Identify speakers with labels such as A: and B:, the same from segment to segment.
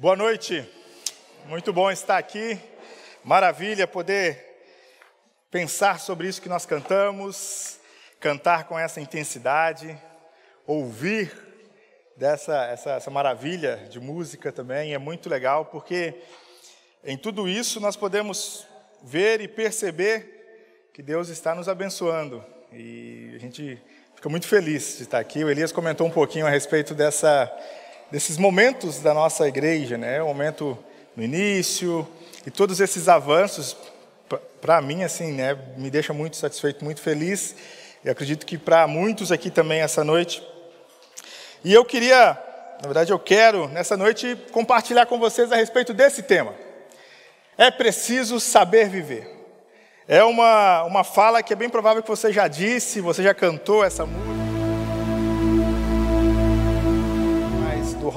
A: Boa noite, muito bom estar aqui, maravilha poder pensar sobre isso que nós cantamos, cantar com essa intensidade, ouvir dessa essa, essa maravilha de música também, é muito legal, porque em tudo isso nós podemos ver e perceber que Deus está nos abençoando. E a gente fica muito feliz de estar aqui. O Elias comentou um pouquinho a respeito dessa desses momentos da nossa igreja, né? O momento no início e todos esses avanços, para mim, assim, né? Me deixa muito satisfeito, muito feliz. E acredito que para muitos aqui também essa noite. E eu queria, na verdade, eu quero nessa noite compartilhar com vocês a respeito desse tema. É preciso saber viver. É uma, uma fala que é bem provável que você já disse, você já cantou essa música.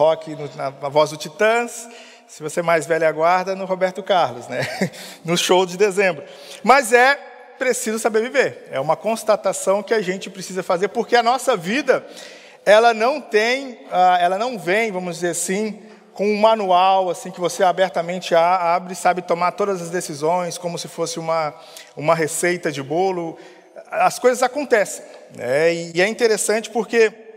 A: Rock na, na voz do Titãs, se você é mais velha aguarda, no Roberto Carlos, né? no show de dezembro. Mas é preciso saber viver. É uma constatação que a gente precisa fazer, porque a nossa vida, ela não tem, ah, ela não vem, vamos dizer assim, com um manual assim que você abertamente abre, sabe tomar todas as decisões, como se fosse uma, uma receita de bolo. As coisas acontecem. Né? E é interessante porque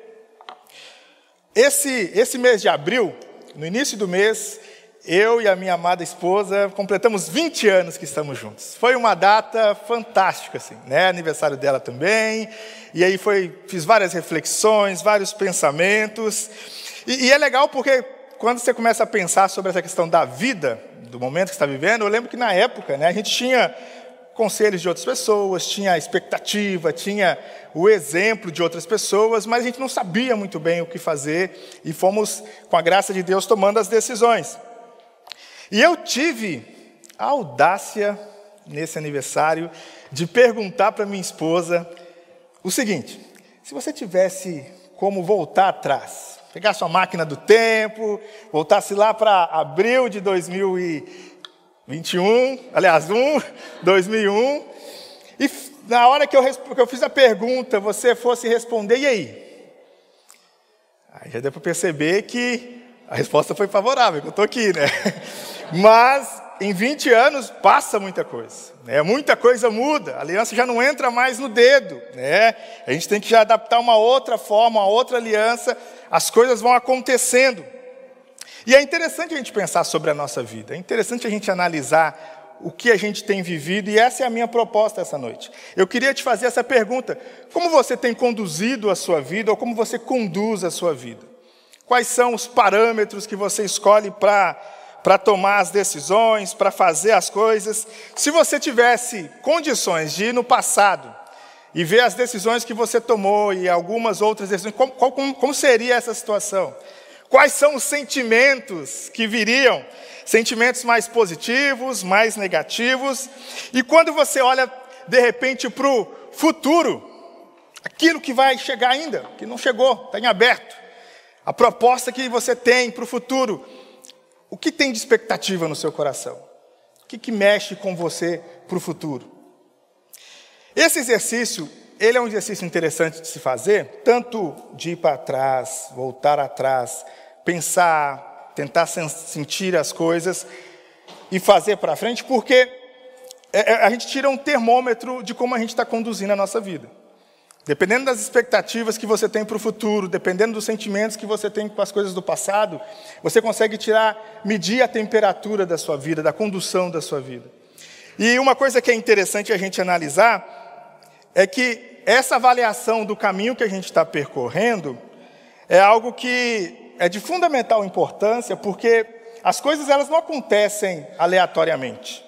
A: esse, esse mês de abril, no início do mês, eu e a minha amada esposa completamos 20 anos que estamos juntos. Foi uma data fantástica, assim, né? Aniversário dela também. E aí foi, fiz várias reflexões, vários pensamentos. E, e é legal porque quando você começa a pensar sobre essa questão da vida, do momento que está vivendo, eu lembro que na época, né, a gente tinha conselhos de outras pessoas, tinha expectativa, tinha o exemplo de outras pessoas, mas a gente não sabia muito bem o que fazer e fomos, com a graça de Deus, tomando as decisões. E eu tive a audácia, nesse aniversário, de perguntar para minha esposa o seguinte: se você tivesse como voltar atrás, pegar sua máquina do tempo, voltasse lá para abril de 2000 e 21, aliás, 1, 2001. E na hora que eu, que eu fiz a pergunta, você fosse responder, e aí? Aí já deu para perceber que a resposta foi favorável, que eu estou aqui, né? Mas em 20 anos passa muita coisa, né? muita coisa muda, a aliança já não entra mais no dedo, né? a gente tem que já adaptar uma outra forma, uma outra aliança, as coisas vão acontecendo. E é interessante a gente pensar sobre a nossa vida, é interessante a gente analisar o que a gente tem vivido, e essa é a minha proposta essa noite. Eu queria te fazer essa pergunta: como você tem conduzido a sua vida, ou como você conduz a sua vida? Quais são os parâmetros que você escolhe para para tomar as decisões, para fazer as coisas. Se você tivesse condições de ir no passado e ver as decisões que você tomou e algumas outras decisões, como, como, como seria essa situação? Quais são os sentimentos que viriam? Sentimentos mais positivos, mais negativos. E quando você olha, de repente, para o futuro, aquilo que vai chegar ainda, que não chegou, está em aberto, a proposta que você tem para o futuro, o que tem de expectativa no seu coração? O que, que mexe com você para o futuro? Esse exercício, ele é um exercício interessante de se fazer, tanto de ir para trás, voltar atrás, pensar, tentar sentir as coisas e fazer para frente, porque é, é, a gente tira um termômetro de como a gente está conduzindo a nossa vida. Dependendo das expectativas que você tem para o futuro, dependendo dos sentimentos que você tem com as coisas do passado, você consegue tirar, medir a temperatura da sua vida, da condução da sua vida. E uma coisa que é interessante a gente analisar é que essa avaliação do caminho que a gente está percorrendo é algo que é de fundamental importância porque as coisas elas não acontecem aleatoriamente.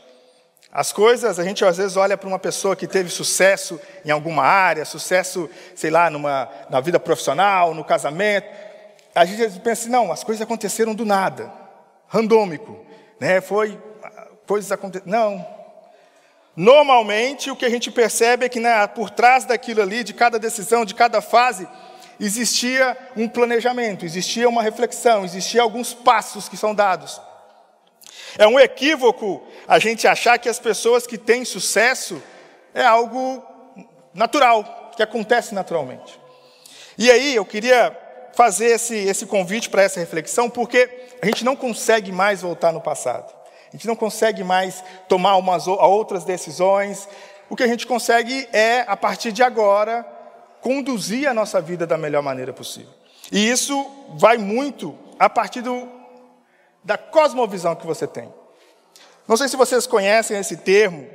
A: As coisas, a gente às vezes olha para uma pessoa que teve sucesso em alguma área, sucesso, sei lá, numa, na vida profissional, no casamento. A gente pensa assim, não, as coisas aconteceram do nada, randômico, né? Foi coisas aconteceram. Não. Normalmente o que a gente percebe é que né, por trás daquilo ali, de cada decisão, de cada fase, existia um planejamento, existia uma reflexão, existia alguns passos que são dados. É um equívoco a gente achar que as pessoas que têm sucesso é algo natural, que acontece naturalmente. E aí eu queria fazer esse, esse convite para essa reflexão, porque a gente não consegue mais voltar no passado. A gente não consegue mais tomar umas outras decisões. O que a gente consegue é, a partir de agora, conduzir a nossa vida da melhor maneira possível. E isso vai muito a partir do, da cosmovisão que você tem. Não sei se vocês conhecem esse termo,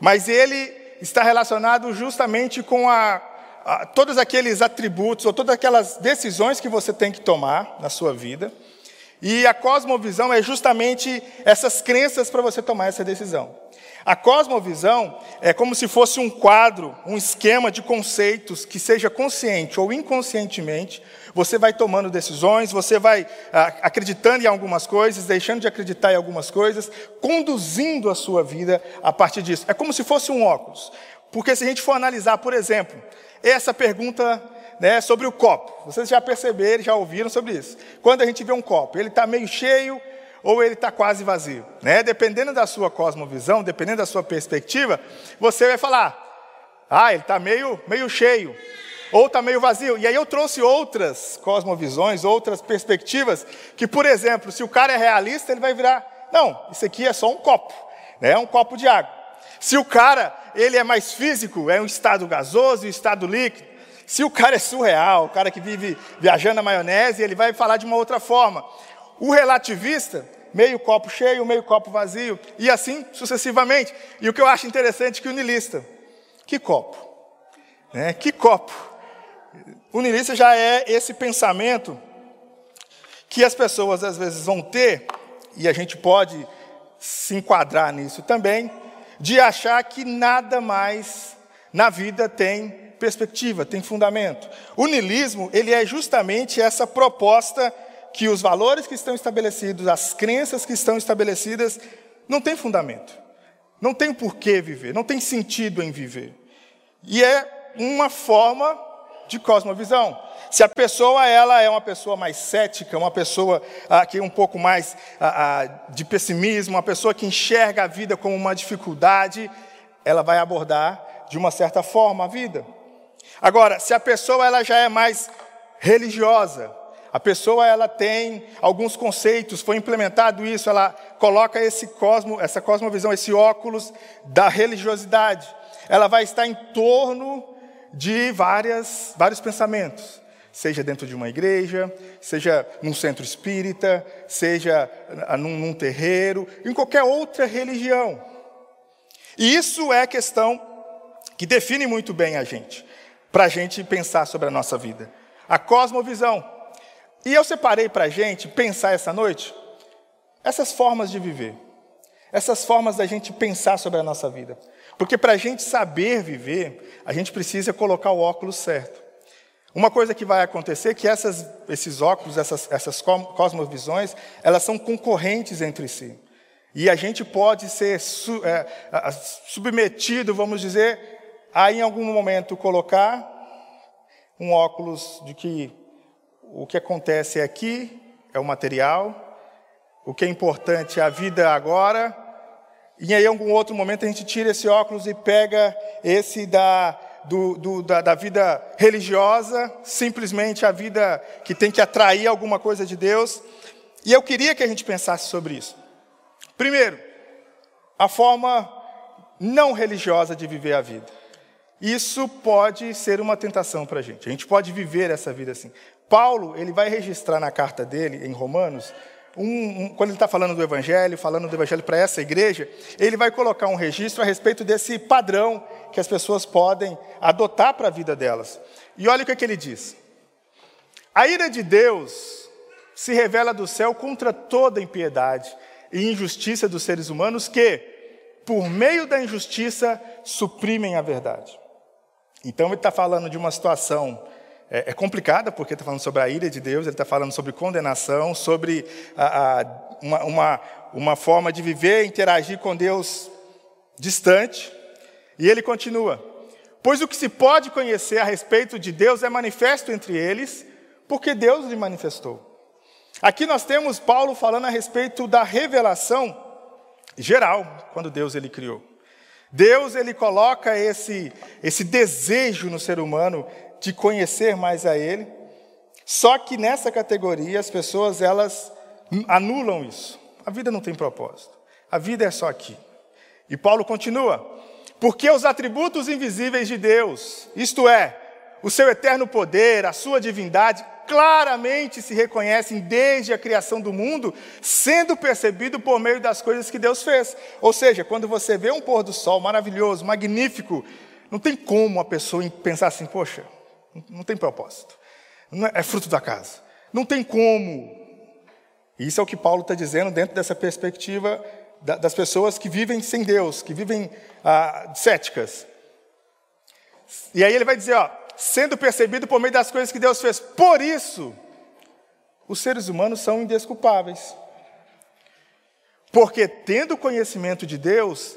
A: mas ele está relacionado justamente com a, a, todos aqueles atributos ou todas aquelas decisões que você tem que tomar na sua vida. E a cosmovisão é justamente essas crenças para você tomar essa decisão. A cosmovisão é como se fosse um quadro, um esquema de conceitos que seja consciente ou inconscientemente, você vai tomando decisões, você vai ah, acreditando em algumas coisas, deixando de acreditar em algumas coisas, conduzindo a sua vida a partir disso. É como se fosse um óculos. Porque se a gente for analisar, por exemplo, essa pergunta né, sobre o copo, vocês já perceberam, já ouviram sobre isso. Quando a gente vê um copo, ele está meio cheio ou ele está quase vazio. Né? Dependendo da sua cosmovisão, dependendo da sua perspectiva, você vai falar: ah, ele está meio, meio cheio, ou está meio vazio. E aí eu trouxe outras cosmovisões, outras perspectivas, que, por exemplo, se o cara é realista, ele vai virar: não, isso aqui é só um copo, né? é um copo de água. Se o cara ele é mais físico, é um estado gasoso um estado líquido. Se o cara é surreal, o cara que vive viajando na maionese, ele vai falar de uma outra forma. O relativista, meio copo cheio, meio copo vazio, e assim sucessivamente. E o que eu acho interessante é que o nilista, que copo? Né? Que copo? O nilista já é esse pensamento que as pessoas às vezes vão ter, e a gente pode se enquadrar nisso também, de achar que nada mais na vida tem perspectiva, tem fundamento. O nilismo, ele é justamente essa proposta que os valores que estão estabelecidos, as crenças que estão estabelecidas, não têm fundamento. Não tem por que viver, não tem sentido em viver. E é uma forma de cosmovisão. Se a pessoa ela é uma pessoa mais cética, uma pessoa ah, que é um pouco mais ah, ah, de pessimismo, uma pessoa que enxerga a vida como uma dificuldade, ela vai abordar de uma certa forma a vida. Agora, se a pessoa ela já é mais religiosa, a pessoa ela tem alguns conceitos, foi implementado isso, ela coloca esse cosmo, essa cosmovisão, esse óculos da religiosidade. Ela vai estar em torno de várias, vários pensamentos, seja dentro de uma igreja, seja num centro espírita, seja num, num terreiro, em qualquer outra religião. E isso é questão que define muito bem a gente, para a gente pensar sobre a nossa vida. A cosmovisão. E eu separei para a gente pensar essa noite essas formas de viver, essas formas da gente pensar sobre a nossa vida. Porque para a gente saber viver, a gente precisa colocar o óculos certo. Uma coisa que vai acontecer é que essas, esses óculos, essas, essas cosmovisões, elas são concorrentes entre si. E a gente pode ser su, é, submetido, vamos dizer, a em algum momento colocar um óculos de que o que acontece aqui é o material, o que é importante é a vida agora, e aí em algum outro momento a gente tira esse óculos e pega esse da, do, do, da, da vida religiosa, simplesmente a vida que tem que atrair alguma coisa de Deus. E eu queria que a gente pensasse sobre isso. Primeiro, a forma não religiosa de viver a vida. Isso pode ser uma tentação para a gente. A gente pode viver essa vida assim. Paulo ele vai registrar na carta dele, em Romanos, um, um, quando ele está falando do Evangelho, falando do Evangelho para essa igreja, ele vai colocar um registro a respeito desse padrão que as pessoas podem adotar para a vida delas. E olha o que, é que ele diz: A ira de Deus se revela do céu contra toda impiedade e injustiça dos seres humanos que, por meio da injustiça, suprimem a verdade. Então, ele está falando de uma situação é, é complicada, porque está falando sobre a ira de Deus, ele está falando sobre condenação, sobre a, a, uma, uma, uma forma de viver interagir com Deus distante. E ele continua: Pois o que se pode conhecer a respeito de Deus é manifesto entre eles, porque Deus lhe manifestou. Aqui nós temos Paulo falando a respeito da revelação geral, quando Deus ele criou. Deus ele coloca esse, esse desejo no ser humano de conhecer mais a Ele. Só que nessa categoria as pessoas elas anulam isso. A vida não tem propósito. A vida é só aqui. E Paulo continua: porque os atributos invisíveis de Deus, isto é, o seu eterno poder, a sua divindade, claramente se reconhecem desde a criação do mundo, sendo percebido por meio das coisas que Deus fez. Ou seja, quando você vê um pôr do sol maravilhoso, magnífico, não tem como a pessoa pensar assim, poxa, não tem propósito, é fruto da casa. Não tem como. Isso é o que Paulo está dizendo dentro dessa perspectiva das pessoas que vivem sem Deus, que vivem ah, céticas. E aí ele vai dizer, ó, sendo percebido por meio das coisas que Deus fez. Por isso, os seres humanos são indesculpáveis. Porque, tendo conhecimento de Deus,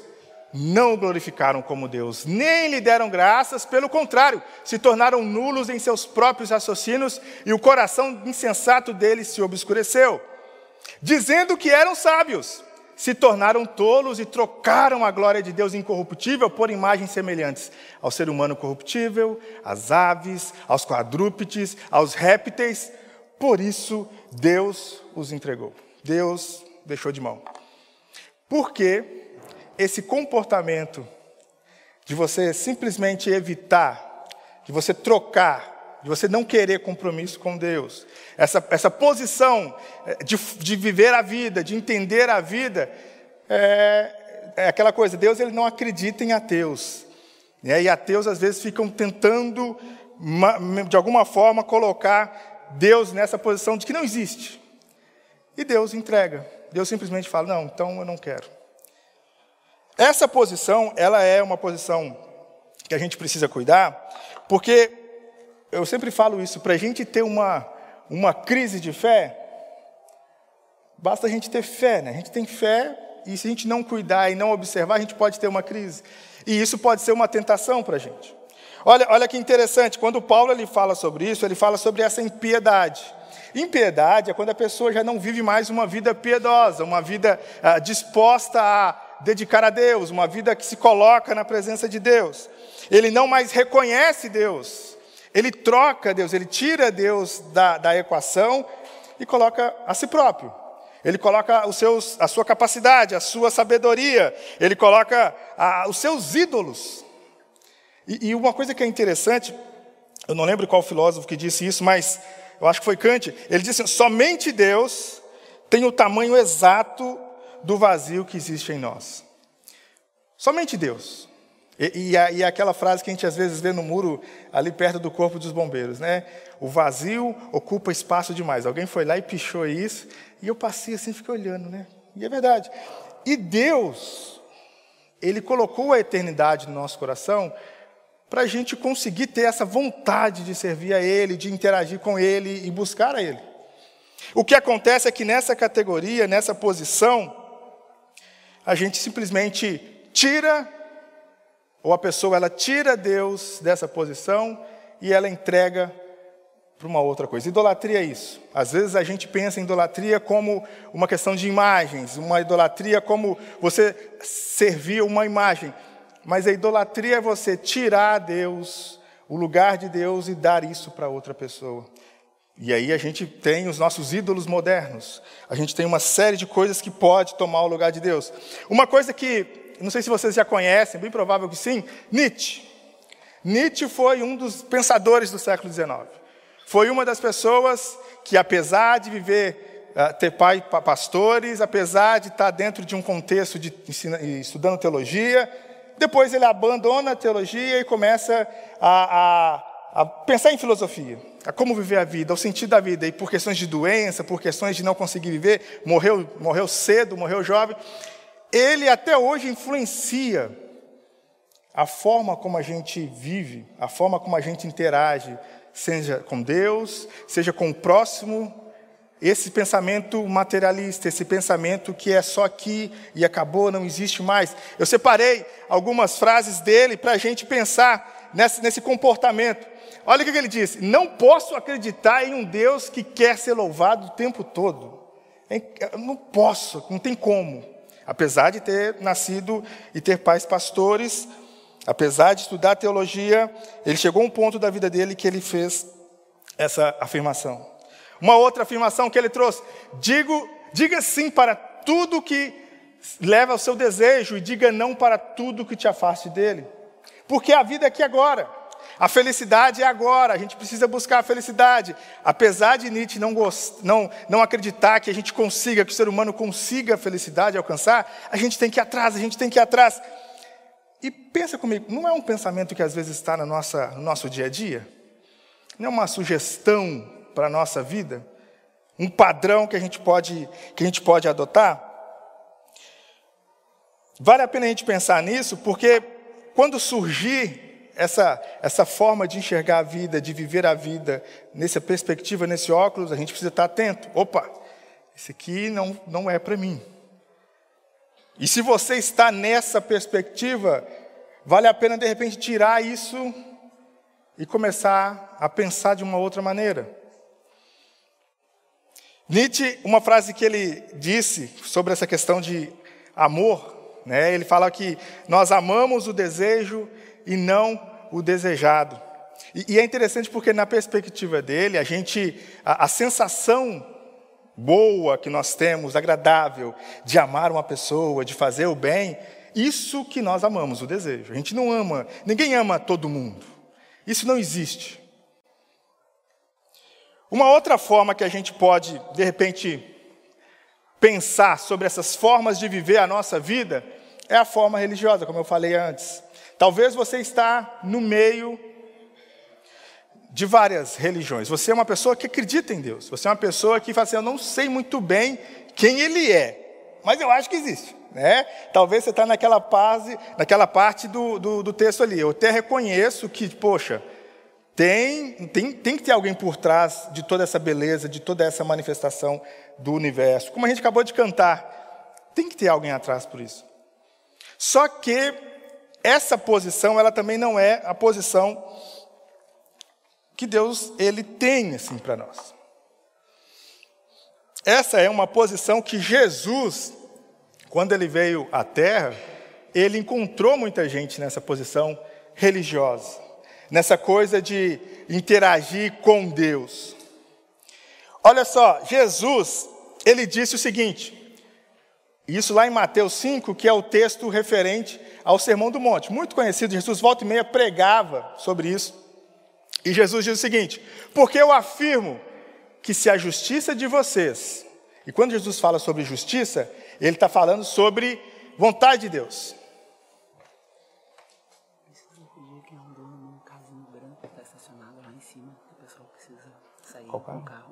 A: não o glorificaram como Deus, nem lhe deram graças, pelo contrário, se tornaram nulos em seus próprios raciocínios e o coração insensato deles se obscureceu, dizendo que eram sábios se tornaram tolos e trocaram a glória de Deus incorruptível por imagens semelhantes ao ser humano corruptível, às aves, aos quadrúpedes, aos répteis. Por isso, Deus os entregou. Deus deixou de mão. Porque esse comportamento de você simplesmente evitar, de você trocar de você não querer compromisso com Deus, essa, essa posição eh, de, de viver a vida, de entender a vida, é, é aquela coisa, Deus ele não acredita em ateus. Né? E ateus às vezes ficam tentando, de alguma forma, colocar Deus nessa posição de que não existe. E Deus entrega. Deus simplesmente fala: não, então eu não quero. Essa posição, ela é uma posição que a gente precisa cuidar, porque eu sempre falo isso, para a gente ter uma, uma crise de fé, basta a gente ter fé, né? A gente tem fé e se a gente não cuidar e não observar, a gente pode ter uma crise. E isso pode ser uma tentação para a gente. Olha, olha que interessante, quando Paulo ele fala sobre isso, ele fala sobre essa impiedade. Impiedade é quando a pessoa já não vive mais uma vida piedosa, uma vida ah, disposta a dedicar a Deus, uma vida que se coloca na presença de Deus. Ele não mais reconhece Deus, ele troca Deus, ele tira Deus da, da equação e coloca a si próprio. Ele coloca os seus, a sua capacidade, a sua sabedoria, ele coloca a, os seus ídolos. E, e, uma coisa que é interessante, eu não lembro qual filósofo que disse isso, mas eu acho que foi Kant. Ele disse: assim, somente Deus tem o tamanho exato do vazio que existe em nós. Somente Deus. E, e, e, aquela frase que a gente às vezes vê no muro ali perto do corpo dos bombeiros, né? O vazio ocupa espaço demais. Alguém foi lá e pichou isso, e eu passei assim, fiquei olhando, né? E é verdade. E Deus, Ele colocou a eternidade no nosso coração para a gente conseguir ter essa vontade de servir a Ele, de interagir com Ele e buscar a Ele. O que acontece é que nessa categoria, nessa posição, a gente simplesmente tira ou a pessoa ela tira Deus dessa posição e ela entrega para uma outra coisa. Idolatria é isso. Às vezes a gente pensa em idolatria como uma questão de imagens, uma idolatria como você servir uma imagem. Mas a idolatria é você tirar Deus, o lugar de Deus e dar isso para outra pessoa. E aí a gente tem os nossos ídolos modernos. A gente tem uma série de coisas que pode tomar o lugar de Deus. Uma coisa que não sei se vocês já conhecem, bem provável que sim, Nietzsche. Nietzsche foi um dos pensadores do século XIX. Foi uma das pessoas que, apesar de viver, uh, ter pai pastores, apesar de estar dentro de um contexto de estudando teologia, depois ele abandona a teologia e começa a, a, a pensar em filosofia, a como viver a vida, ao sentido da vida. E por questões de doença, por questões de não conseguir viver, morreu, morreu cedo, morreu jovem ele até hoje influencia a forma como a gente vive, a forma como a gente interage, seja com Deus, seja com o próximo. Esse pensamento materialista, esse pensamento que é só aqui e acabou, não existe mais. Eu separei algumas frases dele para a gente pensar nesse, nesse comportamento. Olha o que ele disse: Não posso acreditar em um Deus que quer ser louvado o tempo todo. Eu não posso, não tem como. Apesar de ter nascido e ter pais pastores, apesar de estudar teologia, ele chegou a um ponto da vida dele que ele fez essa afirmação. Uma outra afirmação que ele trouxe: digo, diga sim para tudo que leva ao seu desejo e diga não para tudo que te afaste dele. Porque a vida é aqui agora. A felicidade é agora, a gente precisa buscar a felicidade. Apesar de Nietzsche não, gost... não, não acreditar que a gente consiga, que o ser humano consiga a felicidade alcançar, a gente tem que ir atrás, a gente tem que ir atrás. E pensa comigo, não é um pensamento que às vezes está no, nossa, no nosso dia a dia? Não é uma sugestão para a nossa vida? Um padrão que a gente pode, que a gente pode adotar? Vale a pena a gente pensar nisso, porque quando surgir essa, essa forma de enxergar a vida, de viver a vida, nessa perspectiva, nesse óculos, a gente precisa estar atento. Opa, esse aqui não, não é para mim. E se você está nessa perspectiva, vale a pena de repente tirar isso e começar a pensar de uma outra maneira. Nietzsche, uma frase que ele disse sobre essa questão de amor, né? ele fala que nós amamos o desejo e não o desejado. E, e é interessante porque, na perspectiva dele, a gente, a, a sensação boa que nós temos, agradável, de amar uma pessoa, de fazer o bem, isso que nós amamos, o desejo. A gente não ama, ninguém ama todo mundo. Isso não existe. Uma outra forma que a gente pode, de repente, pensar sobre essas formas de viver a nossa vida é a forma religiosa, como eu falei antes. Talvez você está no meio de várias religiões. Você é uma pessoa que acredita em Deus. Você é uma pessoa que fala assim: Eu não sei muito bem quem Ele é, mas eu acho que existe. Né? Talvez você está naquela, fase, naquela parte do, do, do, texto ali. Eu até reconheço que, poxa, tem, tem, tem que ter alguém por trás de toda essa beleza, de toda essa manifestação do universo. Como a gente acabou de cantar, tem que ter alguém atrás por isso. Só que essa posição, ela também não é a posição que Deus ele tem assim para nós. Essa é uma posição que Jesus, quando ele veio à Terra, ele encontrou muita gente nessa posição religiosa, nessa coisa de interagir com Deus. Olha só, Jesus, ele disse o seguinte: isso lá em Mateus 5, que é o texto referente ao Sermão do Monte, muito conhecido, Jesus volta e meia pregava sobre isso. E Jesus diz o seguinte: Porque eu afirmo que se a justiça de vocês, e quando Jesus fala sobre justiça, ele está falando sobre vontade de Deus. Qual carro?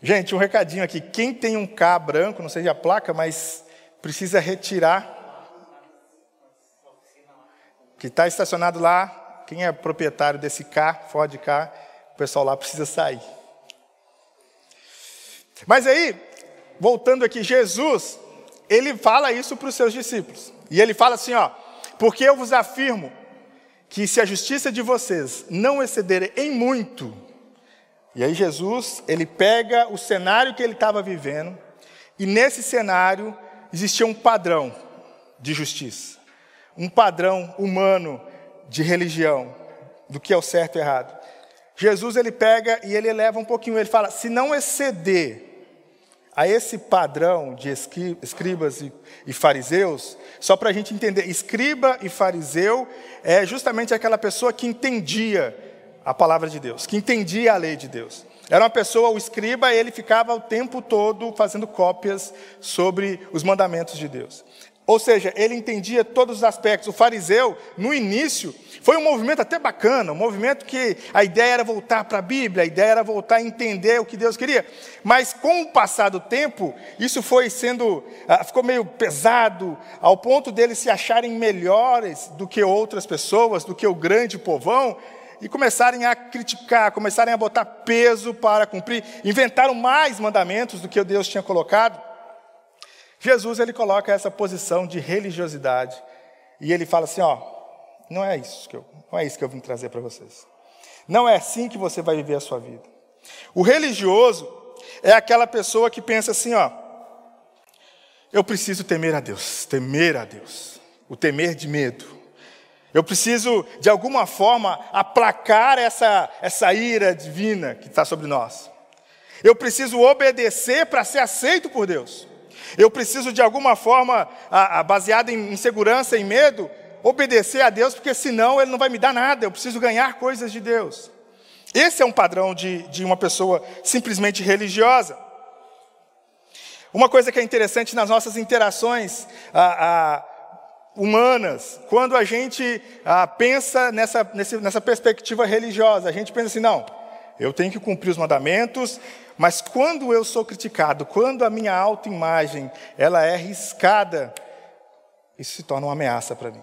A: Gente, um recadinho aqui. Quem tem um K branco, não sei a placa, mas precisa retirar. Que está estacionado lá. Quem é proprietário desse K, Ford K, o pessoal lá precisa sair. Mas aí, voltando aqui, Jesus, ele fala isso para os seus discípulos. E ele fala assim: ó, porque eu vos afirmo que se a justiça de vocês não exceder em muito e aí Jesus, ele pega o cenário que ele estava vivendo, e nesse cenário existia um padrão de justiça, um padrão humano de religião, do que é o certo e errado. Jesus ele pega e ele eleva um pouquinho, ele fala: se não exceder a esse padrão de escribas e fariseus, só para a gente entender, escriba e fariseu é justamente aquela pessoa que entendia a palavra de Deus, que entendia a lei de Deus. Era uma pessoa, o escriba, ele ficava o tempo todo fazendo cópias sobre os mandamentos de Deus. Ou seja, ele entendia todos os aspectos. O fariseu, no início, foi um movimento até bacana, um movimento que a ideia era voltar para a Bíblia, a ideia era voltar a entender o que Deus queria. Mas com o passar do tempo, isso foi sendo, ah, ficou meio pesado, ao ponto deles se acharem melhores do que outras pessoas, do que o grande povão, e começarem a criticar, começarem a botar peso para cumprir, inventaram mais mandamentos do que Deus tinha colocado. Jesus ele coloca essa posição de religiosidade e ele fala assim, ó, não é isso que eu, não é isso que eu vim trazer para vocês. Não é assim que você vai viver a sua vida. O religioso é aquela pessoa que pensa assim, ó, eu preciso temer a Deus, temer a Deus, o temer de medo. Eu preciso, de alguma forma, aplacar essa, essa ira divina que está sobre nós. Eu preciso obedecer para ser aceito por Deus. Eu preciso, de alguma forma, a, a, baseada em insegurança e medo, obedecer a Deus, porque senão Ele não vai me dar nada. Eu preciso ganhar coisas de Deus. Esse é um padrão de, de uma pessoa simplesmente religiosa. Uma coisa que é interessante nas nossas interações a, a, humanas, quando a gente a, pensa nessa, nessa perspectiva religiosa, a gente pensa assim: não, eu tenho que cumprir os mandamentos, mas quando eu sou criticado, quando a minha autoimagem ela é riscada, isso se torna uma ameaça para mim.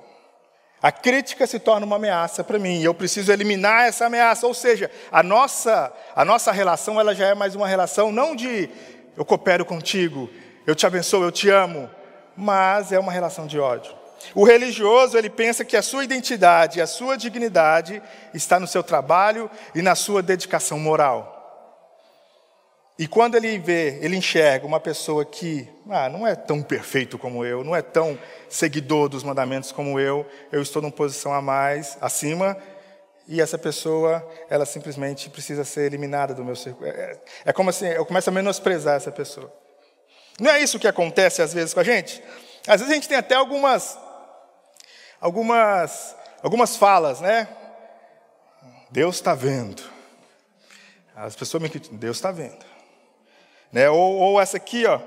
A: A crítica se torna uma ameaça para mim, e eu preciso eliminar essa ameaça. Ou seja, a nossa, a nossa relação ela já é mais uma relação não de eu coopero contigo, eu te abençoo, eu te amo, mas é uma relação de ódio. O religioso, ele pensa que a sua identidade, a sua dignidade está no seu trabalho e na sua dedicação moral. E quando ele vê, ele enxerga uma pessoa que ah, não é tão perfeito como eu, não é tão seguidor dos mandamentos como eu, eu estou numa posição a mais, acima, e essa pessoa, ela simplesmente precisa ser eliminada do meu círculo. É, é como assim, eu começo a menosprezar essa pessoa. Não é isso que acontece às vezes com a gente? Às vezes a gente tem até algumas, algumas, algumas falas, né? Deus está vendo. As pessoas me criticam, Deus está vendo. Né? Ou, ou, essa aqui, ó,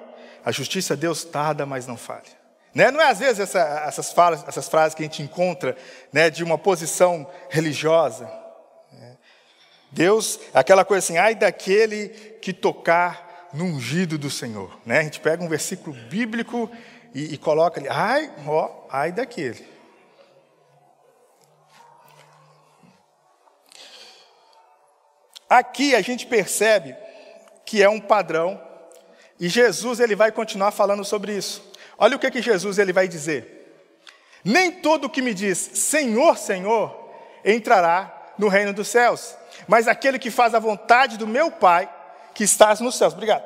A: a justiça Deus tarda, mas não falha. Né? Não é às vezes essa, essas, falas, essas frases que a gente encontra né, de uma posição religiosa. Né? Deus, aquela coisa assim, ai daquele que tocar no ungido do Senhor. Né? A gente pega um versículo bíblico e, e coloca ali, ai, ó, ai daquele. Aqui a gente percebe que é um padrão, e Jesus ele vai continuar falando sobre isso. Olha o que, que Jesus ele vai dizer. Nem todo que me diz Senhor, Senhor, entrará no reino dos céus, mas aquele que faz a vontade do meu Pai que estás nos céus. Obrigado.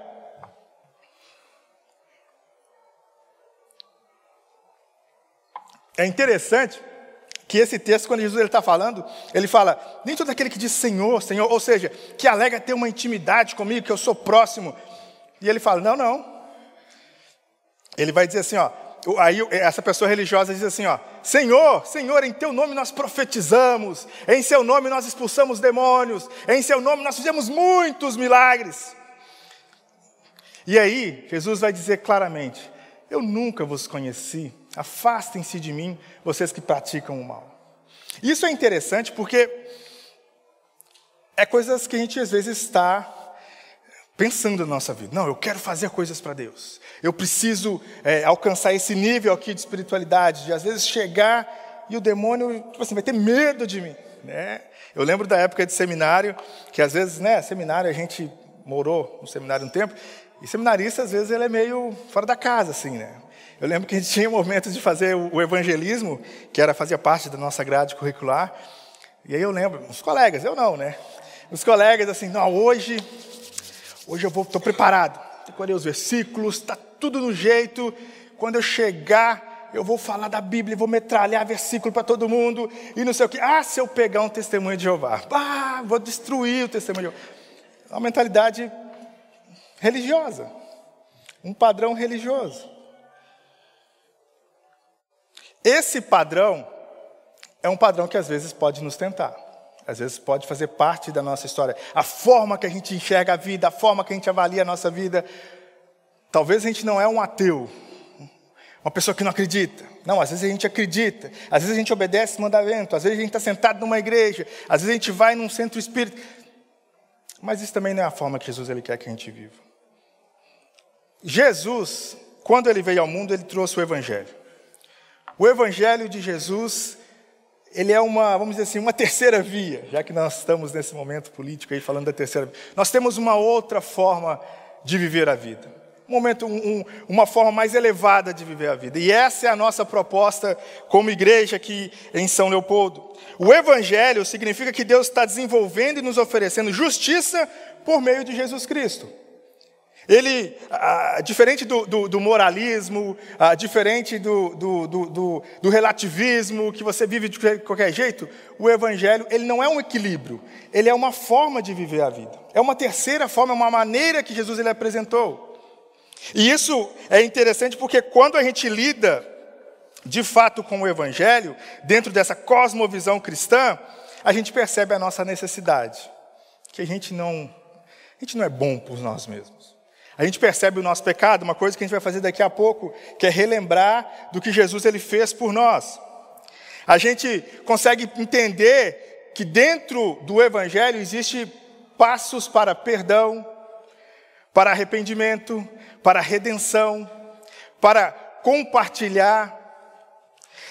A: É interessante que esse texto, quando Jesus está falando, ele fala, nem todo aquele que diz Senhor, Senhor, ou seja, que alega ter uma intimidade comigo, que eu sou próximo. E ele fala, não, não. Ele vai dizer assim, ó, aí essa pessoa religiosa diz assim, ó, Senhor, Senhor, em teu nome nós profetizamos, em seu nome nós expulsamos demônios, em seu nome nós fizemos muitos milagres. E aí, Jesus vai dizer claramente: Eu nunca vos conheci, Afastem-se de mim, vocês que praticam o mal. Isso é interessante porque é coisas que a gente às vezes está pensando na nossa vida. Não, eu quero fazer coisas para Deus. Eu preciso é, alcançar esse nível aqui de espiritualidade, de às vezes chegar e o demônio tipo assim, vai ter medo de mim. Né? Eu lembro da época de seminário, que às vezes, né, seminário, a gente morou no seminário um tempo, e seminarista, às vezes, ele é meio fora da casa, assim, né? Eu lembro que a gente tinha momentos de fazer o evangelismo, que era fazia parte da nossa grade curricular. E aí eu lembro, os colegas, eu não, né? Os colegas assim, não, hoje, hoje eu vou, estou preparado. Decorei os versículos, está tudo no jeito. Quando eu chegar, eu vou falar da Bíblia, vou metralhar versículo para todo mundo e não sei o que. Ah, se eu pegar um testemunho de Jeová, ah, vou destruir o testemunho de Jeová. Uma mentalidade religiosa, um padrão religioso. Esse padrão é um padrão que às vezes pode nos tentar, às vezes pode fazer parte da nossa história. A forma que a gente enxerga a vida, a forma que a gente avalia a nossa vida. Talvez a gente não é um ateu, uma pessoa que não acredita. Não, às vezes a gente acredita, às vezes a gente obedece mandamento, às vezes a gente está sentado numa igreja, às vezes a gente vai num centro espírita. Mas isso também não é a forma que Jesus ele quer que a gente viva. Jesus, quando ele veio ao mundo, ele trouxe o Evangelho. O Evangelho de Jesus, ele é uma, vamos dizer assim, uma terceira via, já que nós estamos nesse momento político aí falando da terceira via. Nós temos uma outra forma de viver a vida. Um momento, um, uma forma mais elevada de viver a vida. E essa é a nossa proposta como igreja aqui em São Leopoldo. O Evangelho significa que Deus está desenvolvendo e nos oferecendo justiça por meio de Jesus Cristo. Ele, ah, diferente do, do, do moralismo, ah, diferente do, do, relativismo, que você vive de qualquer jeito, o Evangelho ele não é um equilíbrio, ele é uma forma de viver a vida. É uma terceira forma, é uma maneira que Jesus ele apresentou. E isso é interessante porque quando a gente lida de fato com o Evangelho, dentro dessa cosmovisão cristã, a gente percebe a nossa necessidade, que a gente não, a gente não é bom por nós mesmos. A gente percebe o nosso pecado, uma coisa que a gente vai fazer daqui a pouco, que é relembrar do que Jesus ele fez por nós. A gente consegue entender que dentro do evangelho existe passos para perdão, para arrependimento, para redenção, para compartilhar.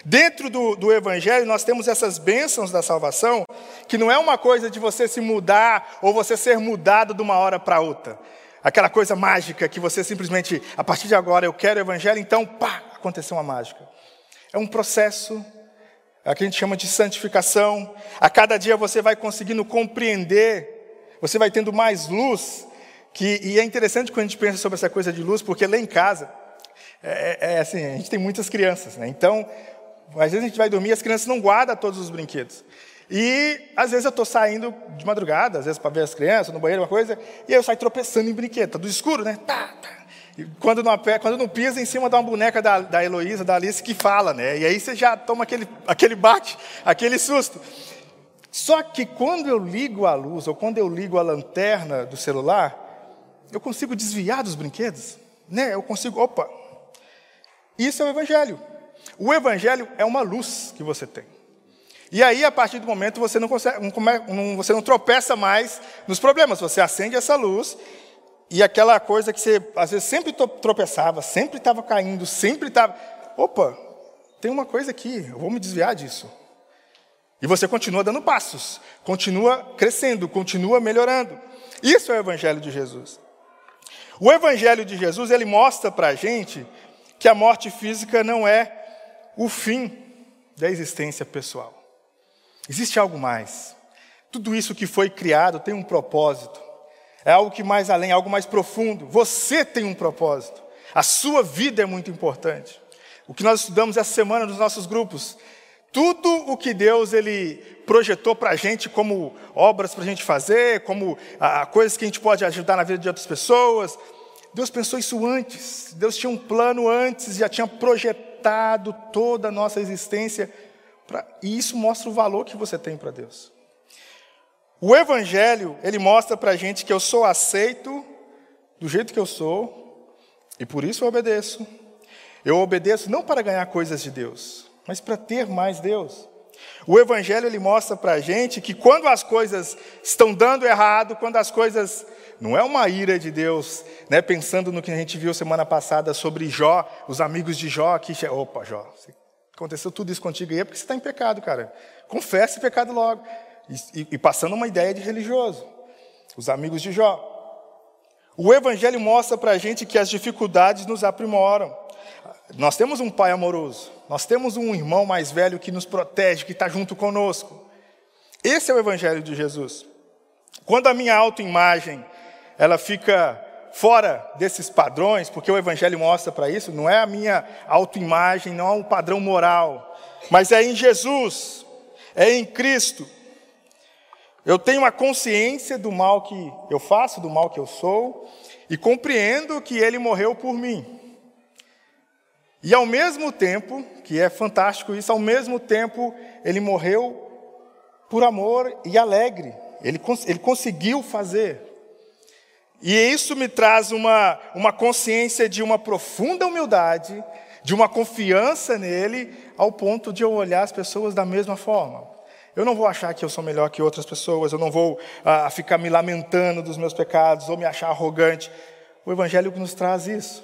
A: Dentro do, do Evangelho, nós temos essas bênçãos da salvação, que não é uma coisa de você se mudar ou você ser mudado de uma hora para outra aquela coisa mágica que você simplesmente, a partir de agora, eu quero o evangelho, então, pá, aconteceu uma mágica. É um processo, é que a gente chama de santificação. A cada dia você vai conseguindo compreender, você vai tendo mais luz. Que, e é interessante quando a gente pensa sobre essa coisa de luz, porque lá em casa, é, é, é assim, a gente tem muitas crianças, né? Então, às vezes a gente vai dormir e as crianças não guardam todos os brinquedos. E às vezes eu estou saindo de madrugada, às vezes para ver as crianças, no banheiro, uma coisa, e aí eu saio tropeçando em brinquedo, tá do escuro, né? Tá, tá. E quando não, quando não pisa em cima de uma boneca da, da Heloísa, da Alice, que fala, né? E aí você já toma aquele, aquele bate, aquele susto. Só que quando eu ligo a luz, ou quando eu ligo a lanterna do celular, eu consigo desviar dos brinquedos, né? Eu consigo, opa. Isso é o Evangelho. O Evangelho é uma luz que você tem. E aí, a partir do momento, você não, consegue, não, você não tropeça mais nos problemas. Você acende essa luz e aquela coisa que você, às vezes, sempre tropeçava, sempre estava caindo, sempre estava. Opa, tem uma coisa aqui, eu vou me desviar disso. E você continua dando passos, continua crescendo, continua melhorando. Isso é o Evangelho de Jesus. O Evangelho de Jesus, ele mostra para a gente que a morte física não é o fim da existência pessoal. Existe algo mais. Tudo isso que foi criado tem um propósito. É algo que mais além, algo mais profundo. Você tem um propósito. A sua vida é muito importante. O que nós estudamos essa semana nos nossos grupos. Tudo o que Deus ele projetou para a gente como obras para a gente fazer, como ah, coisas que a gente pode ajudar na vida de outras pessoas. Deus pensou isso antes. Deus tinha um plano antes, já tinha projetado toda a nossa existência Pra, e isso mostra o valor que você tem para Deus. O Evangelho, ele mostra para a gente que eu sou aceito do jeito que eu sou, e por isso eu obedeço. Eu obedeço não para ganhar coisas de Deus, mas para ter mais Deus. O Evangelho ele mostra para a gente que quando as coisas estão dando errado, quando as coisas. Não é uma ira de Deus, né? pensando no que a gente viu semana passada sobre Jó, os amigos de Jó, que. Opa, Jó, aconteceu tudo isso contigo aí é porque você está em pecado, cara. Confesse o pecado logo. E, e, e passando uma ideia de religioso. Os amigos de Jó. O Evangelho mostra para a gente que as dificuldades nos aprimoram. Nós temos um pai amoroso, nós temos um irmão mais velho que nos protege, que está junto conosco. Esse é o Evangelho de Jesus. Quando a minha autoimagem ela fica fora desses padrões, porque o Evangelho mostra para isso, não é a minha autoimagem, não é um padrão moral, mas é em Jesus, é em Cristo. Eu tenho a consciência do mal que eu faço, do mal que eu sou, e compreendo que Ele morreu por mim. E ao mesmo tempo, que é fantástico isso, ao mesmo tempo, Ele morreu por amor e alegre. Ele, ele conseguiu fazer. E isso me traz uma, uma consciência de uma profunda humildade, de uma confiança nele, ao ponto de eu olhar as pessoas da mesma forma. Eu não vou achar que eu sou melhor que outras pessoas, eu não vou ah, ficar me lamentando dos meus pecados ou me achar arrogante. O Evangelho nos traz isso.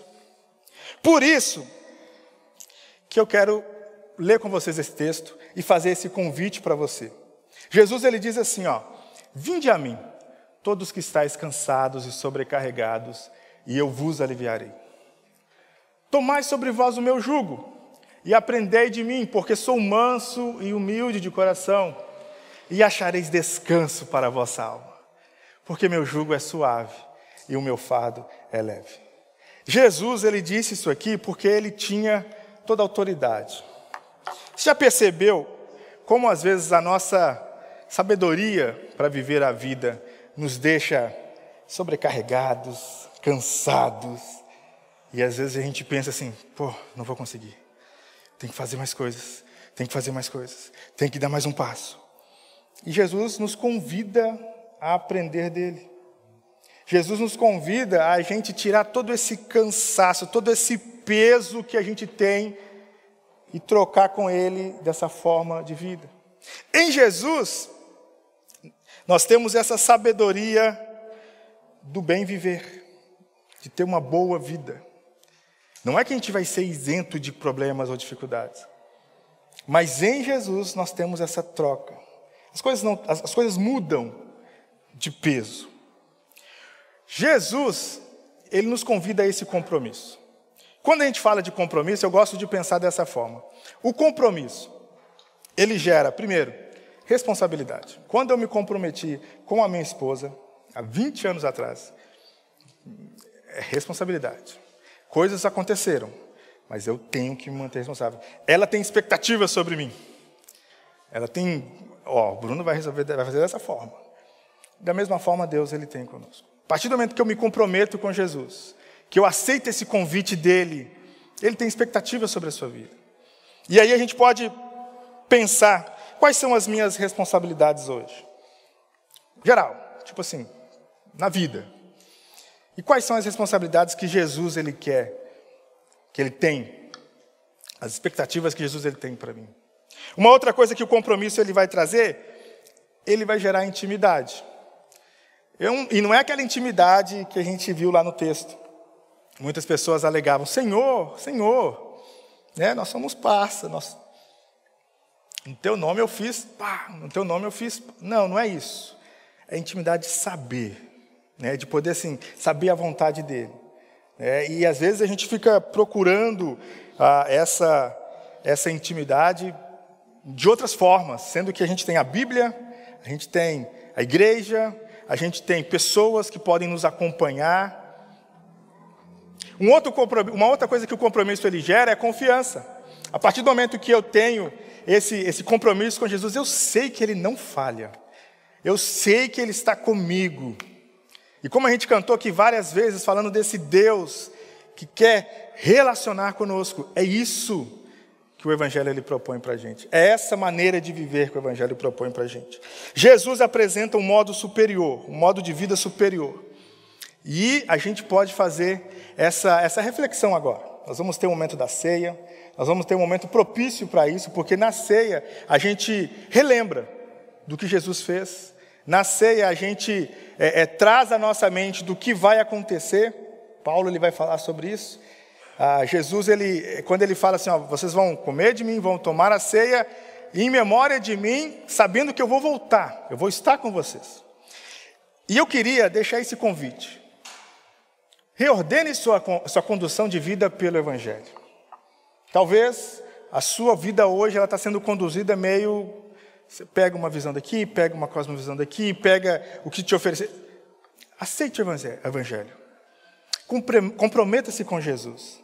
A: Por isso, que eu quero ler com vocês esse texto e fazer esse convite para você. Jesus ele diz assim, ó: Vinde a mim, todos que estáis cansados e sobrecarregados, e eu vos aliviarei. Tomai sobre vós o meu jugo, e aprendei de mim, porque sou manso e humilde de coração, e achareis descanso para a vossa alma. Porque meu jugo é suave e o meu fardo é leve. Jesus, ele disse isso aqui porque ele tinha toda a autoridade. Você já percebeu como às vezes a nossa sabedoria para viver a vida nos deixa sobrecarregados, cansados, e às vezes a gente pensa assim: pô, não vou conseguir, tem que fazer mais coisas, tem que fazer mais coisas, tem que dar mais um passo. E Jesus nos convida a aprender dele. Jesus nos convida a gente tirar todo esse cansaço, todo esse peso que a gente tem e trocar com ele dessa forma de vida. Em Jesus, nós temos essa sabedoria do bem viver, de ter uma boa vida. Não é que a gente vai ser isento de problemas ou dificuldades, mas em Jesus nós temos essa troca. As coisas, não, as, as coisas mudam de peso. Jesus, ele nos convida a esse compromisso. Quando a gente fala de compromisso, eu gosto de pensar dessa forma. O compromisso, ele gera, primeiro, responsabilidade. Quando eu me comprometi com a minha esposa, há 20 anos atrás, é responsabilidade. Coisas aconteceram, mas eu tenho que me manter responsável. Ela tem expectativas sobre mim. Ela tem, ó, o Bruno vai resolver, vai fazer dessa forma. Da mesma forma, Deus ele tem conosco. A partir do momento que eu me comprometo com Jesus, que eu aceito esse convite dele, ele tem expectativas sobre a sua vida. E aí a gente pode pensar quais são as minhas responsabilidades hoje. Geral, tipo assim, na vida. E quais são as responsabilidades que Jesus ele quer, que ele tem, as expectativas que Jesus ele tem para mim. Uma outra coisa que o compromisso ele vai trazer, ele vai gerar intimidade. Eu, e não é aquela intimidade que a gente viu lá no texto. Muitas pessoas alegavam: Senhor, Senhor, né, nós somos parça, nós... no teu nome eu fiz, pá, no teu nome eu fiz. Não, não é isso. É intimidade de saber, né, de poder assim, saber a vontade dele. É, e às vezes a gente fica procurando ah, essa, essa intimidade de outras formas, sendo que a gente tem a Bíblia, a gente tem a igreja, a gente tem pessoas que podem nos acompanhar. Um outro uma outra coisa que o compromisso ele gera é confiança. A partir do momento que eu tenho esse, esse compromisso com Jesus, eu sei que Ele não falha. Eu sei que Ele está comigo. E como a gente cantou aqui várias vezes, falando desse Deus que quer relacionar conosco, é isso que o Evangelho ele propõe para a gente. É essa maneira de viver que o Evangelho propõe para a gente. Jesus apresenta um modo superior, um modo de vida superior. E a gente pode fazer essa, essa reflexão agora. Nós vamos ter um momento da ceia, nós vamos ter um momento propício para isso, porque na ceia a gente relembra do que Jesus fez. Na ceia a gente é, é, traz à nossa mente do que vai acontecer. Paulo ele vai falar sobre isso. Ah, Jesus, ele, quando ele fala assim, ó, vocês vão comer de mim, vão tomar a ceia, em memória de mim, sabendo que eu vou voltar, eu vou estar com vocês. E eu queria deixar esse convite. Reordene sua, sua condução de vida pelo Evangelho. Talvez a sua vida hoje ela está sendo conduzida meio. Você pega uma visão daqui, pega uma cosmovisão daqui, pega o que te oferecer. Aceite o Evangelho. Comprometa-se com Jesus.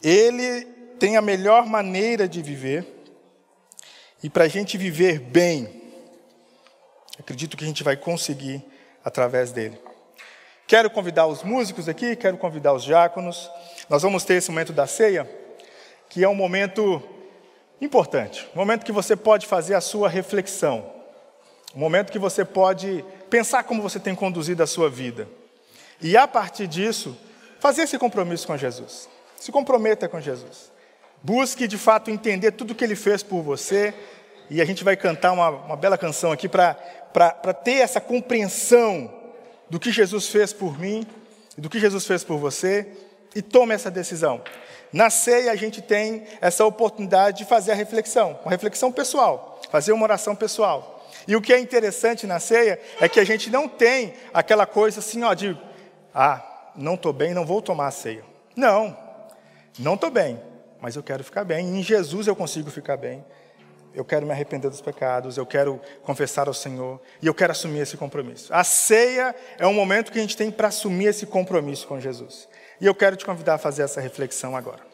A: Ele tem a melhor maneira de viver, e para a gente viver bem, acredito que a gente vai conseguir através dele. Quero convidar os músicos aqui, quero convidar os diáconos. Nós vamos ter esse momento da ceia, que é um momento importante, um momento que você pode fazer a sua reflexão, um momento que você pode pensar como você tem conduzido a sua vida. E a partir disso, fazer esse compromisso com Jesus. Se comprometa com Jesus. Busque de fato entender tudo que ele fez por você. E a gente vai cantar uma, uma bela canção aqui para ter essa compreensão do que Jesus fez por mim do que Jesus fez por você. E tome essa decisão. Na ceia a gente tem essa oportunidade de fazer a reflexão, uma reflexão pessoal, fazer uma oração pessoal. E o que é interessante na ceia é que a gente não tem aquela coisa assim, ó, de ah, não estou bem, não vou tomar a ceia. Não, não estou bem, mas eu quero ficar bem. Em Jesus eu consigo ficar bem. Eu quero me arrepender dos pecados, eu quero confessar ao Senhor e eu quero assumir esse compromisso. A ceia é um momento que a gente tem para assumir esse compromisso com Jesus. E eu quero te convidar a fazer essa reflexão agora.